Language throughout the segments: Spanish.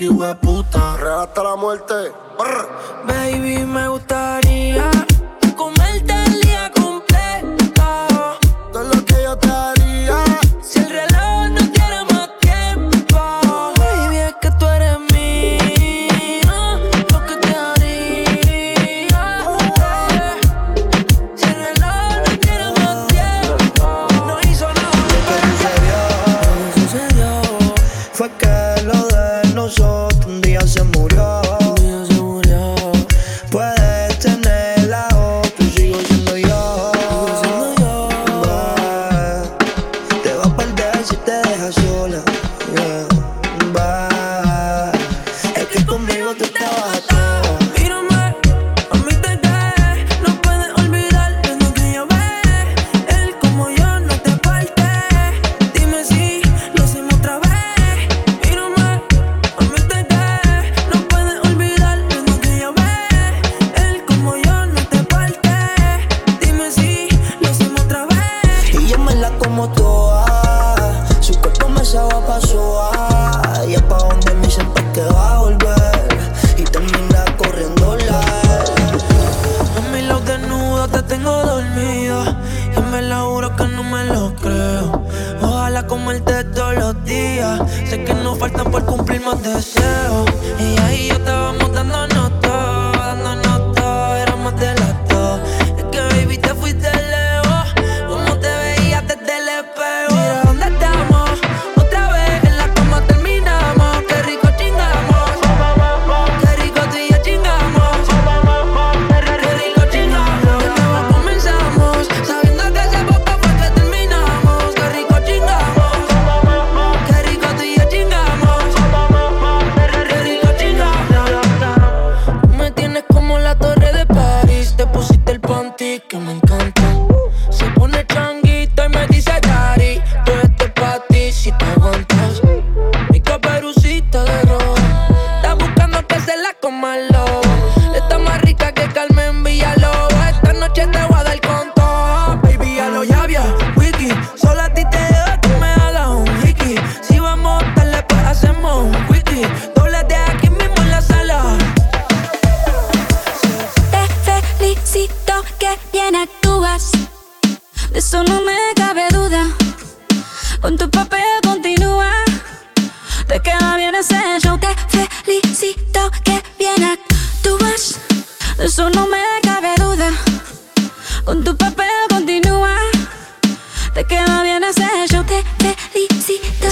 que hueputa. Real hasta la muerte. Baby, me gusta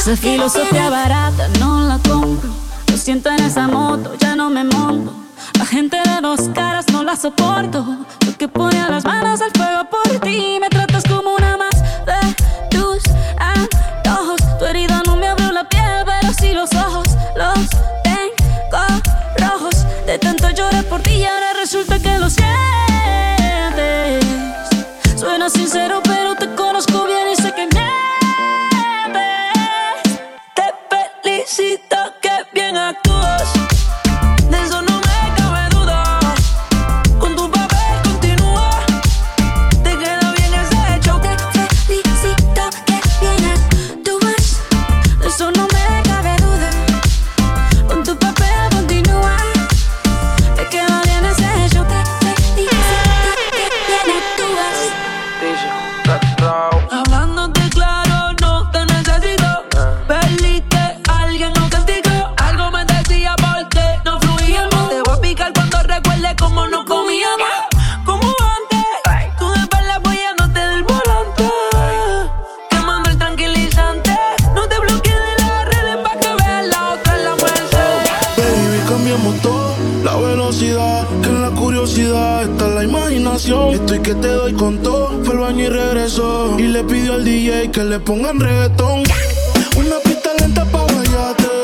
Esa filosofía barata no la compro. Lo siento en esa moto, ya Estoy que te doy con todo. Fue al baño y regresó. Y le pidió al DJ que le pongan reggaetón. Una pista lenta pa' guayate.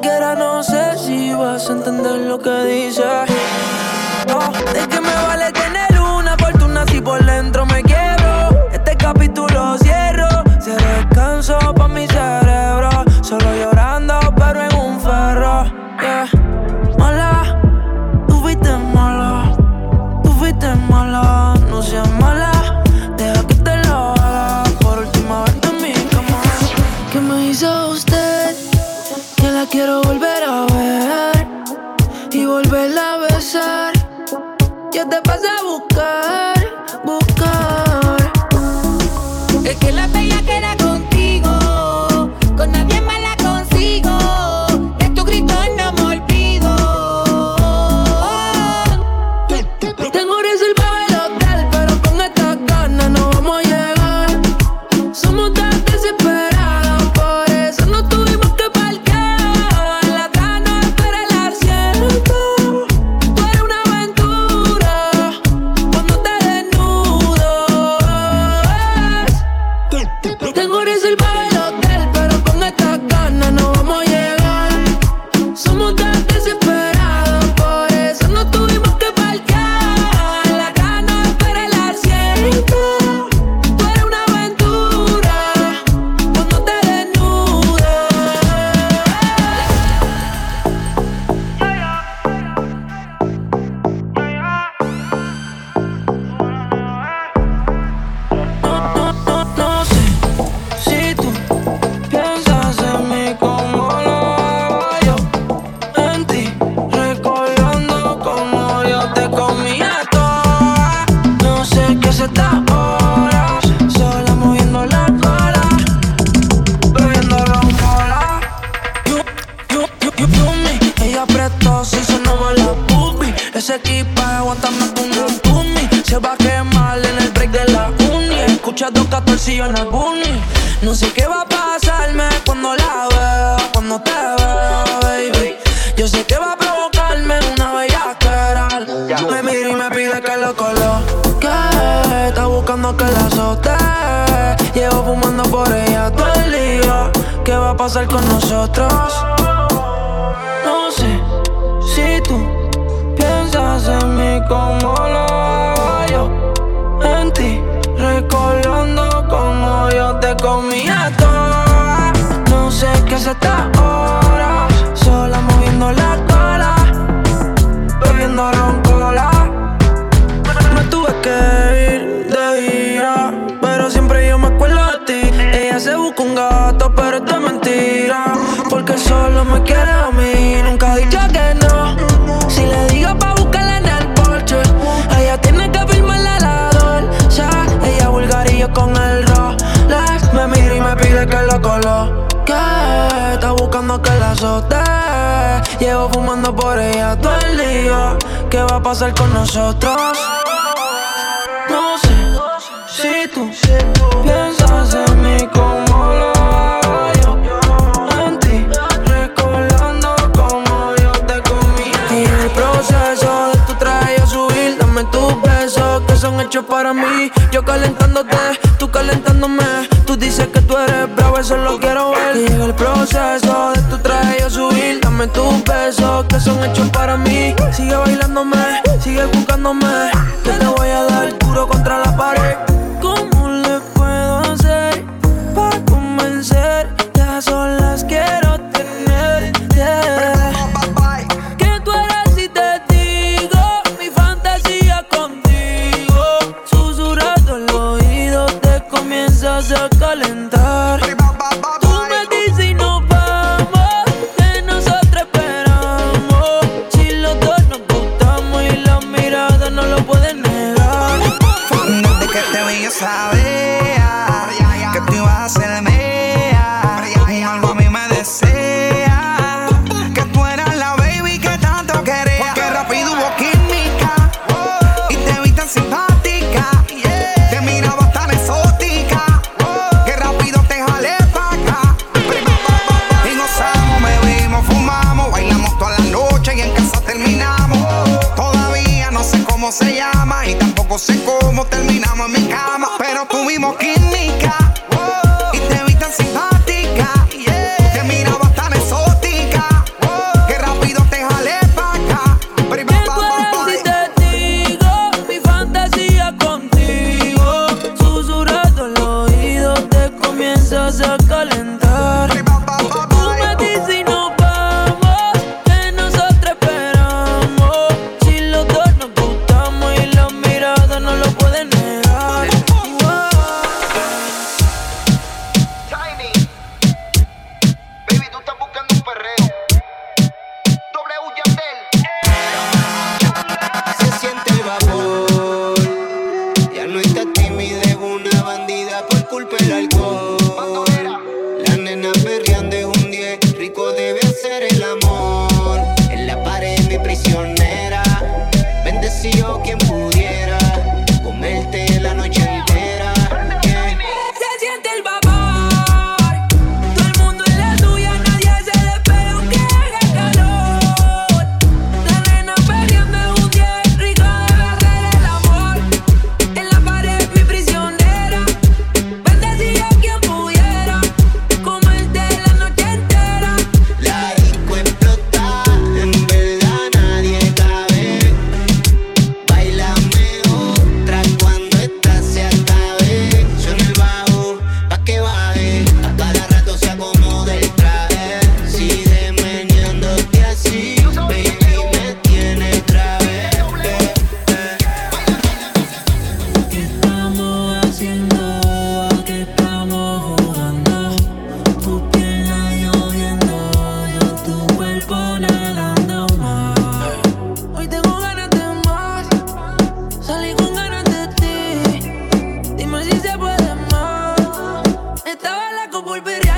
quiera, no sé si vas a entender lo que dices. No, de que me vale como Llevo fumando por ella todo el día. ¿Qué va a pasar con nosotros? No sé si tú piensas en mí como lo hago yo. En ti, recordando como yo te comí. Y el proceso de tu traje yo subir, dame tus besos que son hechos para mí. Yo calentándote, tú calentándome. Tú dices que tú eres solo quiero ver que el proceso de tu traje yo subir. Dame tus besos que son hechos para mí. Sigue bailándome, sigue buscándome. Que te voy a dar duro contra la pared. Estaba loco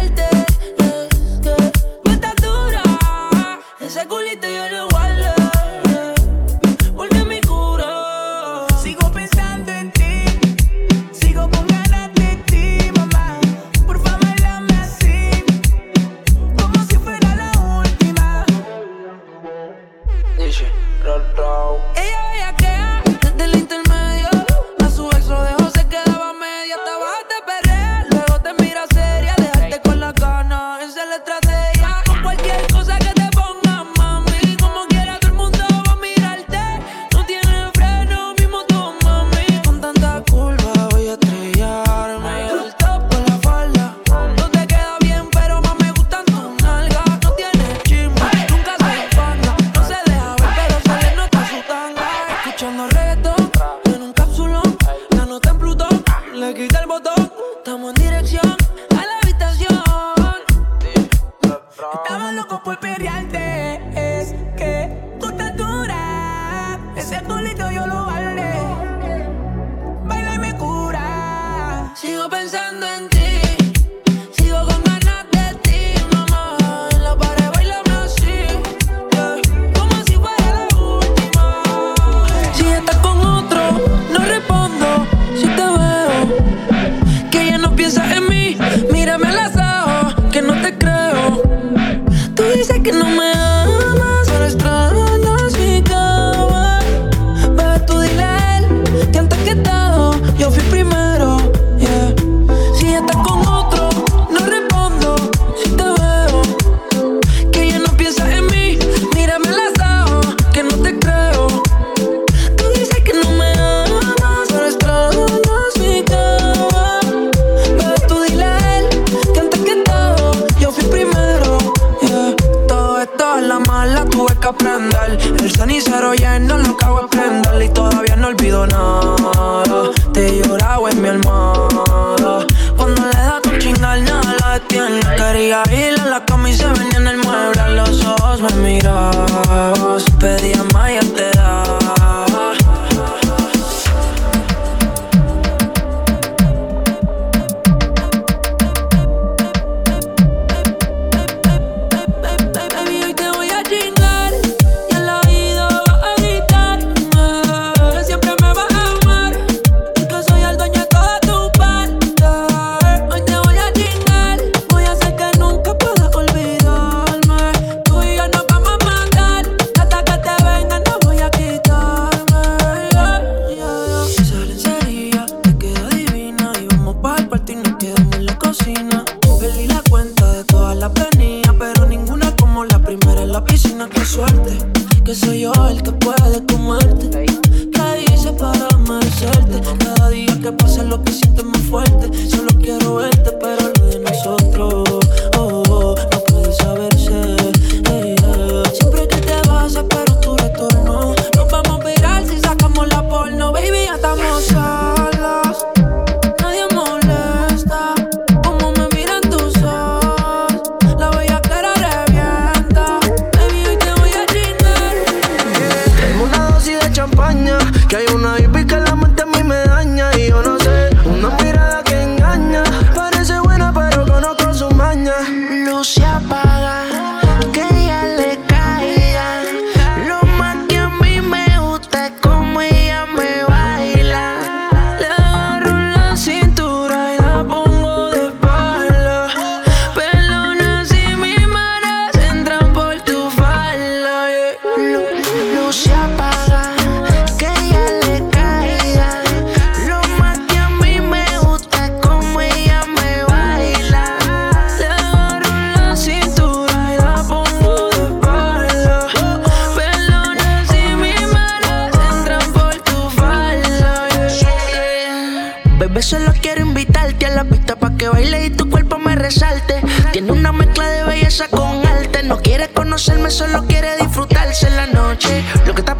y tu cuerpo me resalte. Tiene una mezcla de belleza con arte. No quiere conocerme, solo quiere disfrutarse en la noche. Lo que está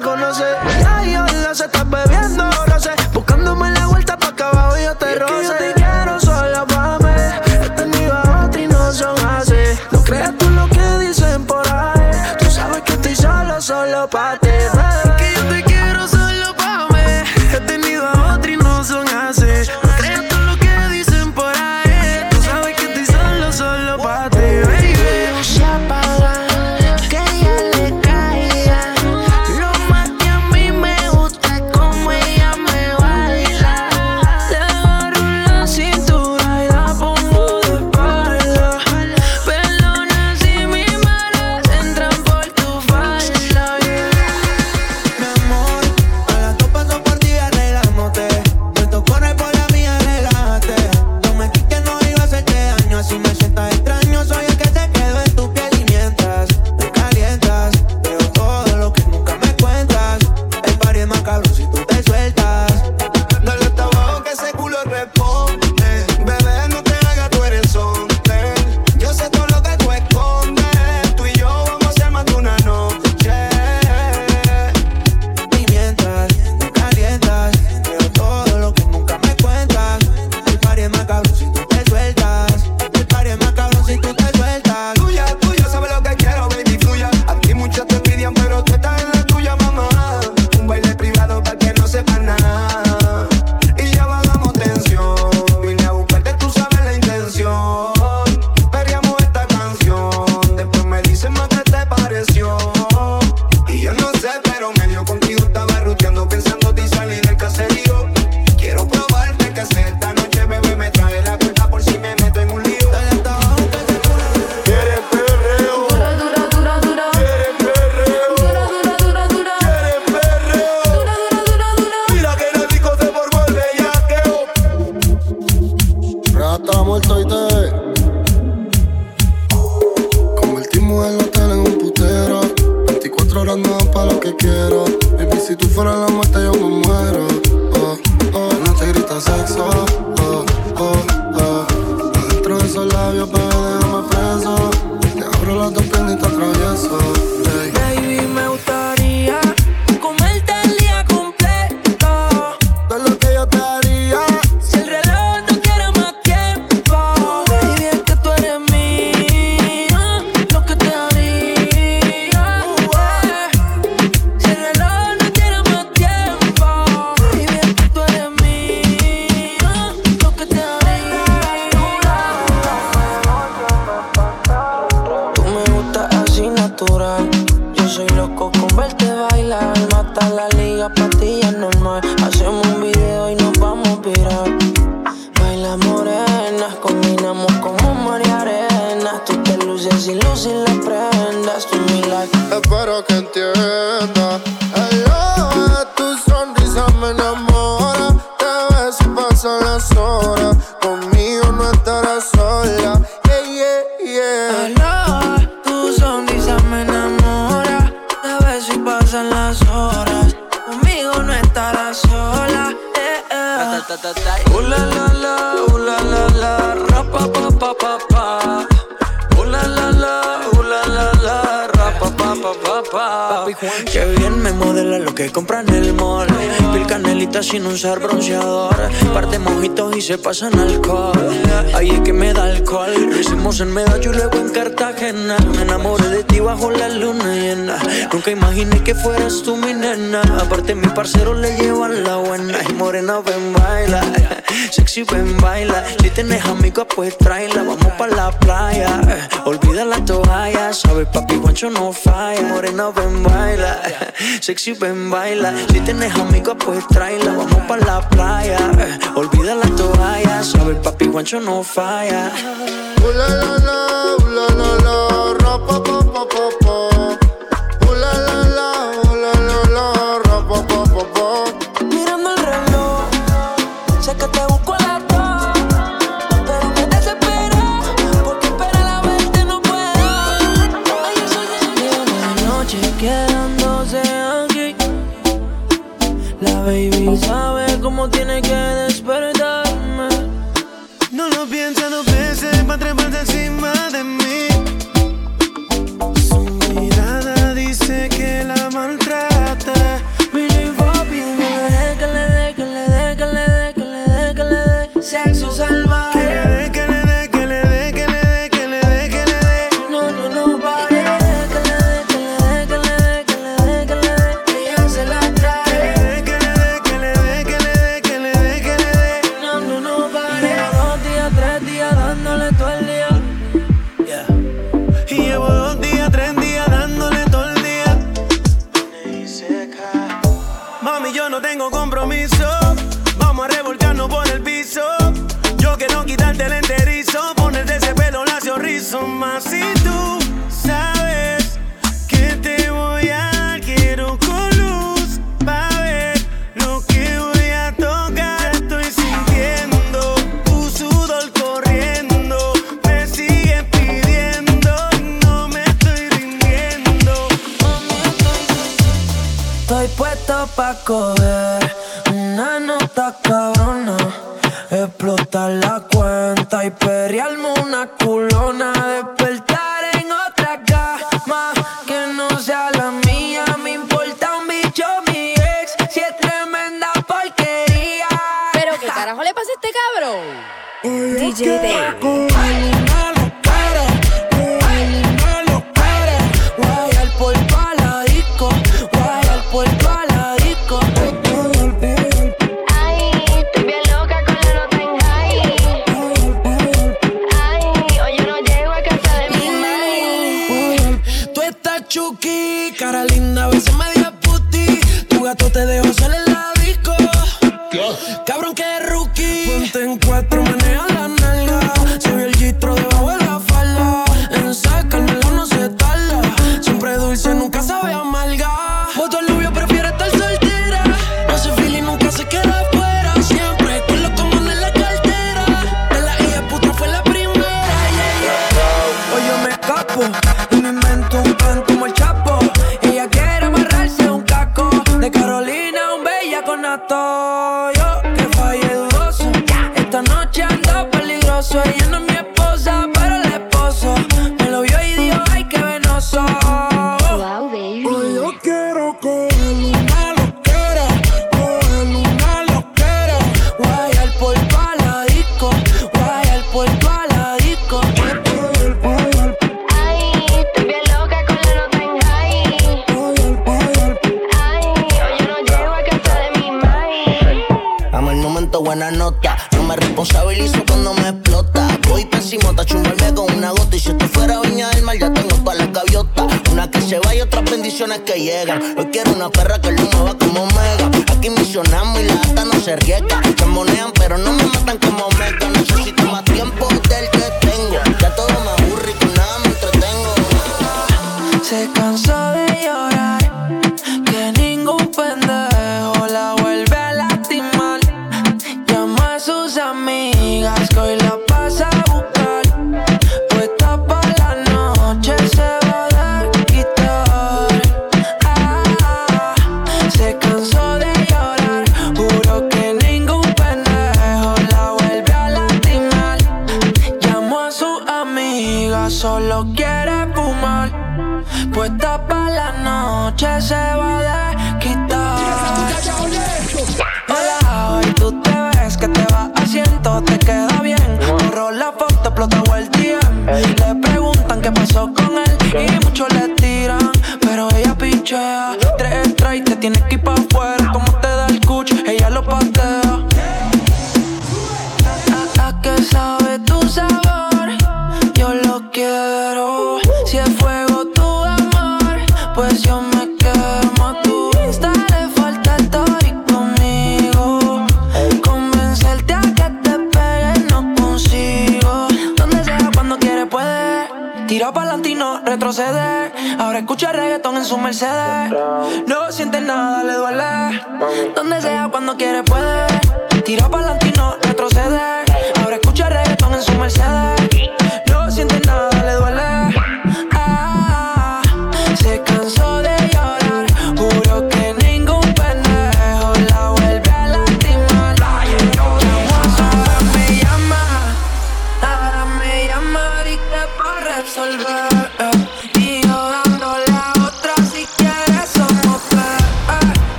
conocer. amor. Pil canelita sin usar bronceador. Parte mojitos y se pasan alcohol. Ahí es que me da alcohol. Lo hicimos en Medallo y luego en Cartagena. Me enamoré de ti bajo la luna llena. Nunca imaginé que fueras tú mi nena. Aparte, mi parcero le llevan la buena. Y morena, ven, baila. Sexy, ven, baila. Si tienes amigos, pues tráela. Vamos pa' la playa. Olvida la toalla. Sabe, papi, guancho no falla. Morena, ven, baila. Sexy, ven, baila. Si tienes tienes amiga, pues tráela. Vamos pa' la playa. Eh, olvida la toalla. Sabe, papi guancho no falla. Uh, la, la, la, uh, la, la, la. Chucky. Cara linda, a veces media puti. Tu gato te dejó salir se cansó.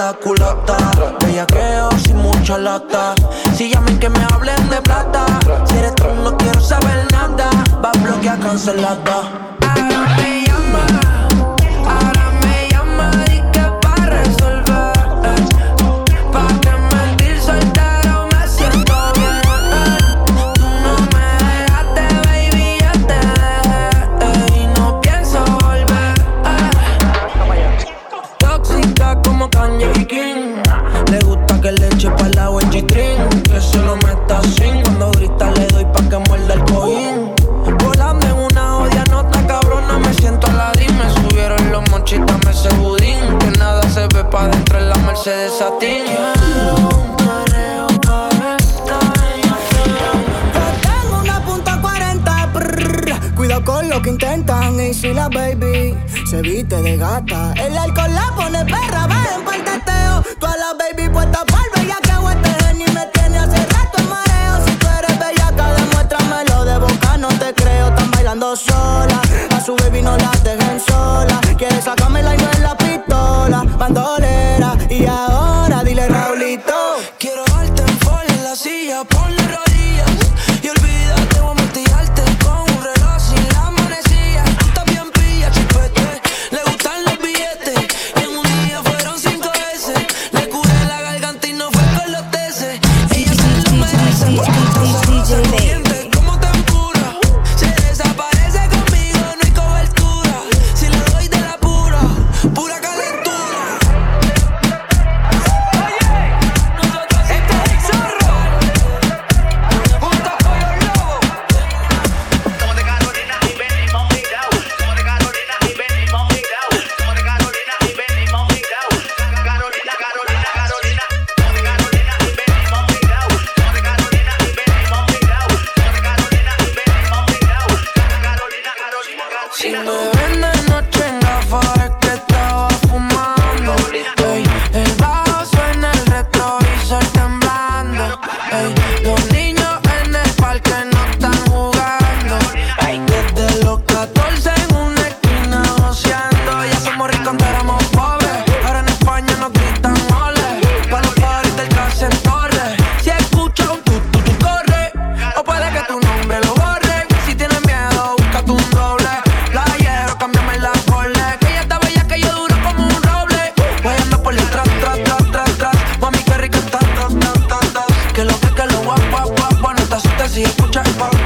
la culata. Ella creo sin mucha lata. Si llamen que me hablen de plata. Si eres tú, no quiero saber nada. Va a bloquear cancelada. y la baby se viste de gata. El alcohol la pone perra, va en el teteo. a la baby puesta por bella que este genio me tiene hace rato en mareo. Si tú eres bella, bellaca, demuéstramelo de boca, no te creo. Están bailando sola, a su baby no la dejen sola. Quiere sacármela y no es la pistola, bandolera y ahora. escucha el palo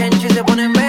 I they wanna make.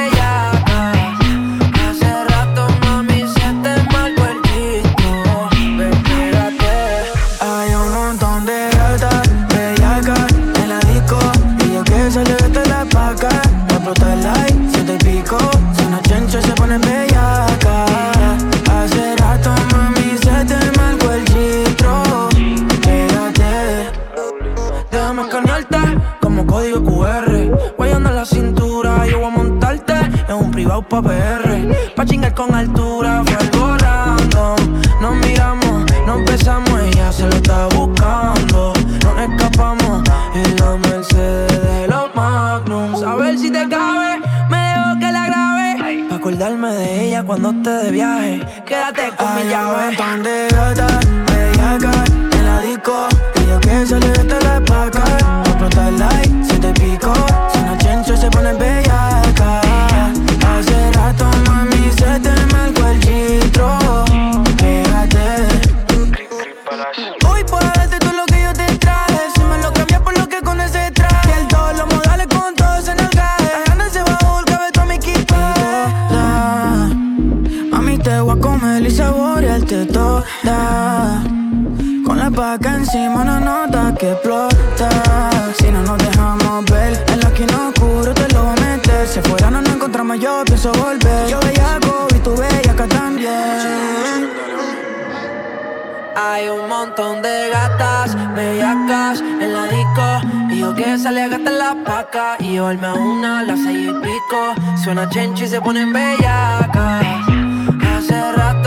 te con mi llave. montón de gatas, bellacas, en la disco. Y yo que salía a gastar la paca Y yo a una, las seis y pico. Suena chenchi y se ponen bellacas. Hace rato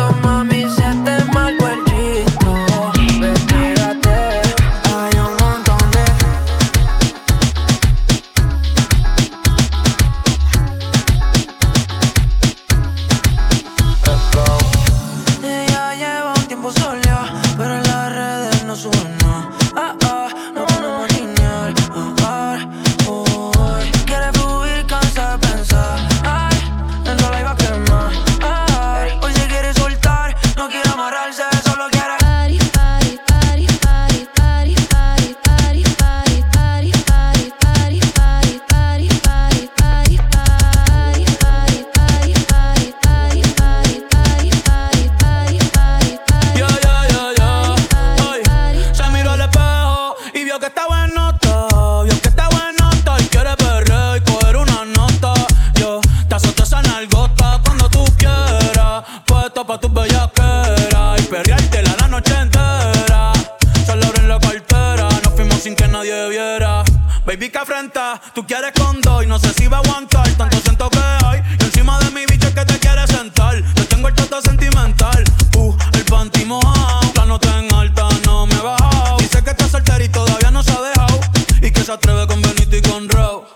Baby, que afrenta, tú quieres con dos. y No sé si va a aguantar, tanto siento que hay. Y encima de mi bicho es que te quieres sentar. Te tengo el trato sentimental. Uh, el panty mojado. La nota en alta no me ha bajado. Dice que está soltera y todavía no se ha dejado. Y que se atreve con Benito y con Row.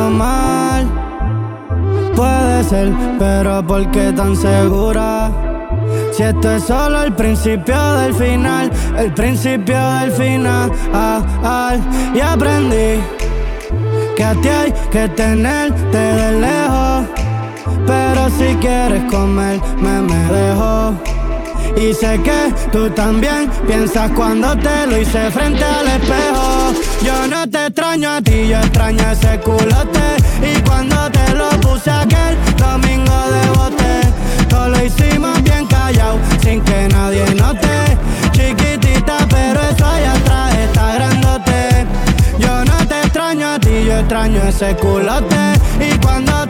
Mal. Puede ser, pero ¿por qué tan segura? Si esto es solo el principio del final, el principio del final. Ah, ah, y aprendí que a ti hay que tenerte de lejos. Pero si quieres comer, me, me dejo. Y sé que tú también piensas cuando te lo hice frente al espejo. Extraño a ti, yo extraño ese culote. Y cuando te lo puse aquel domingo de bote, todo lo hicimos bien callado, sin que nadie note. Chiquitita, pero eso allá atrás está grandote. Yo no te extraño a ti, yo extraño ese culote. Y cuando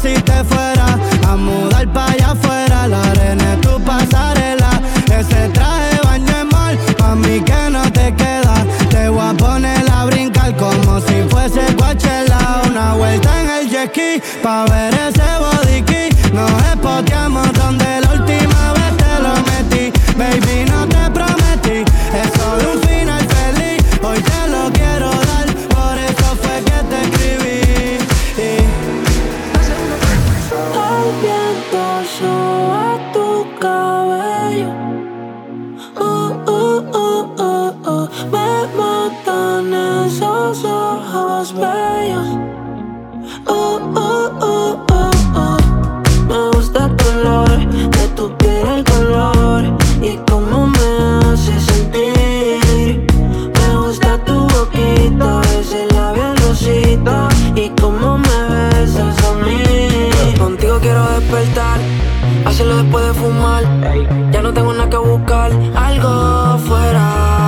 si te fuera a mudar pa' allá afuera. La arena es tu pasarela, ese traje baño es mal, pa' mí que no te queda. Te voy a poner a brincar como si fuese Coachella. Una vuelta en el jet ski, pa' ver ese Me matan esos ojos bellos. Uh, uh, uh, uh, uh. Me gusta el color de tu piel, el color y cómo me hace sentir. Me gusta tu boquita, ese labial rosita y cómo me besas a mí. Contigo quiero despertar, hacerlo después de fumar. Ya no tengo nada que buscar, algo fuera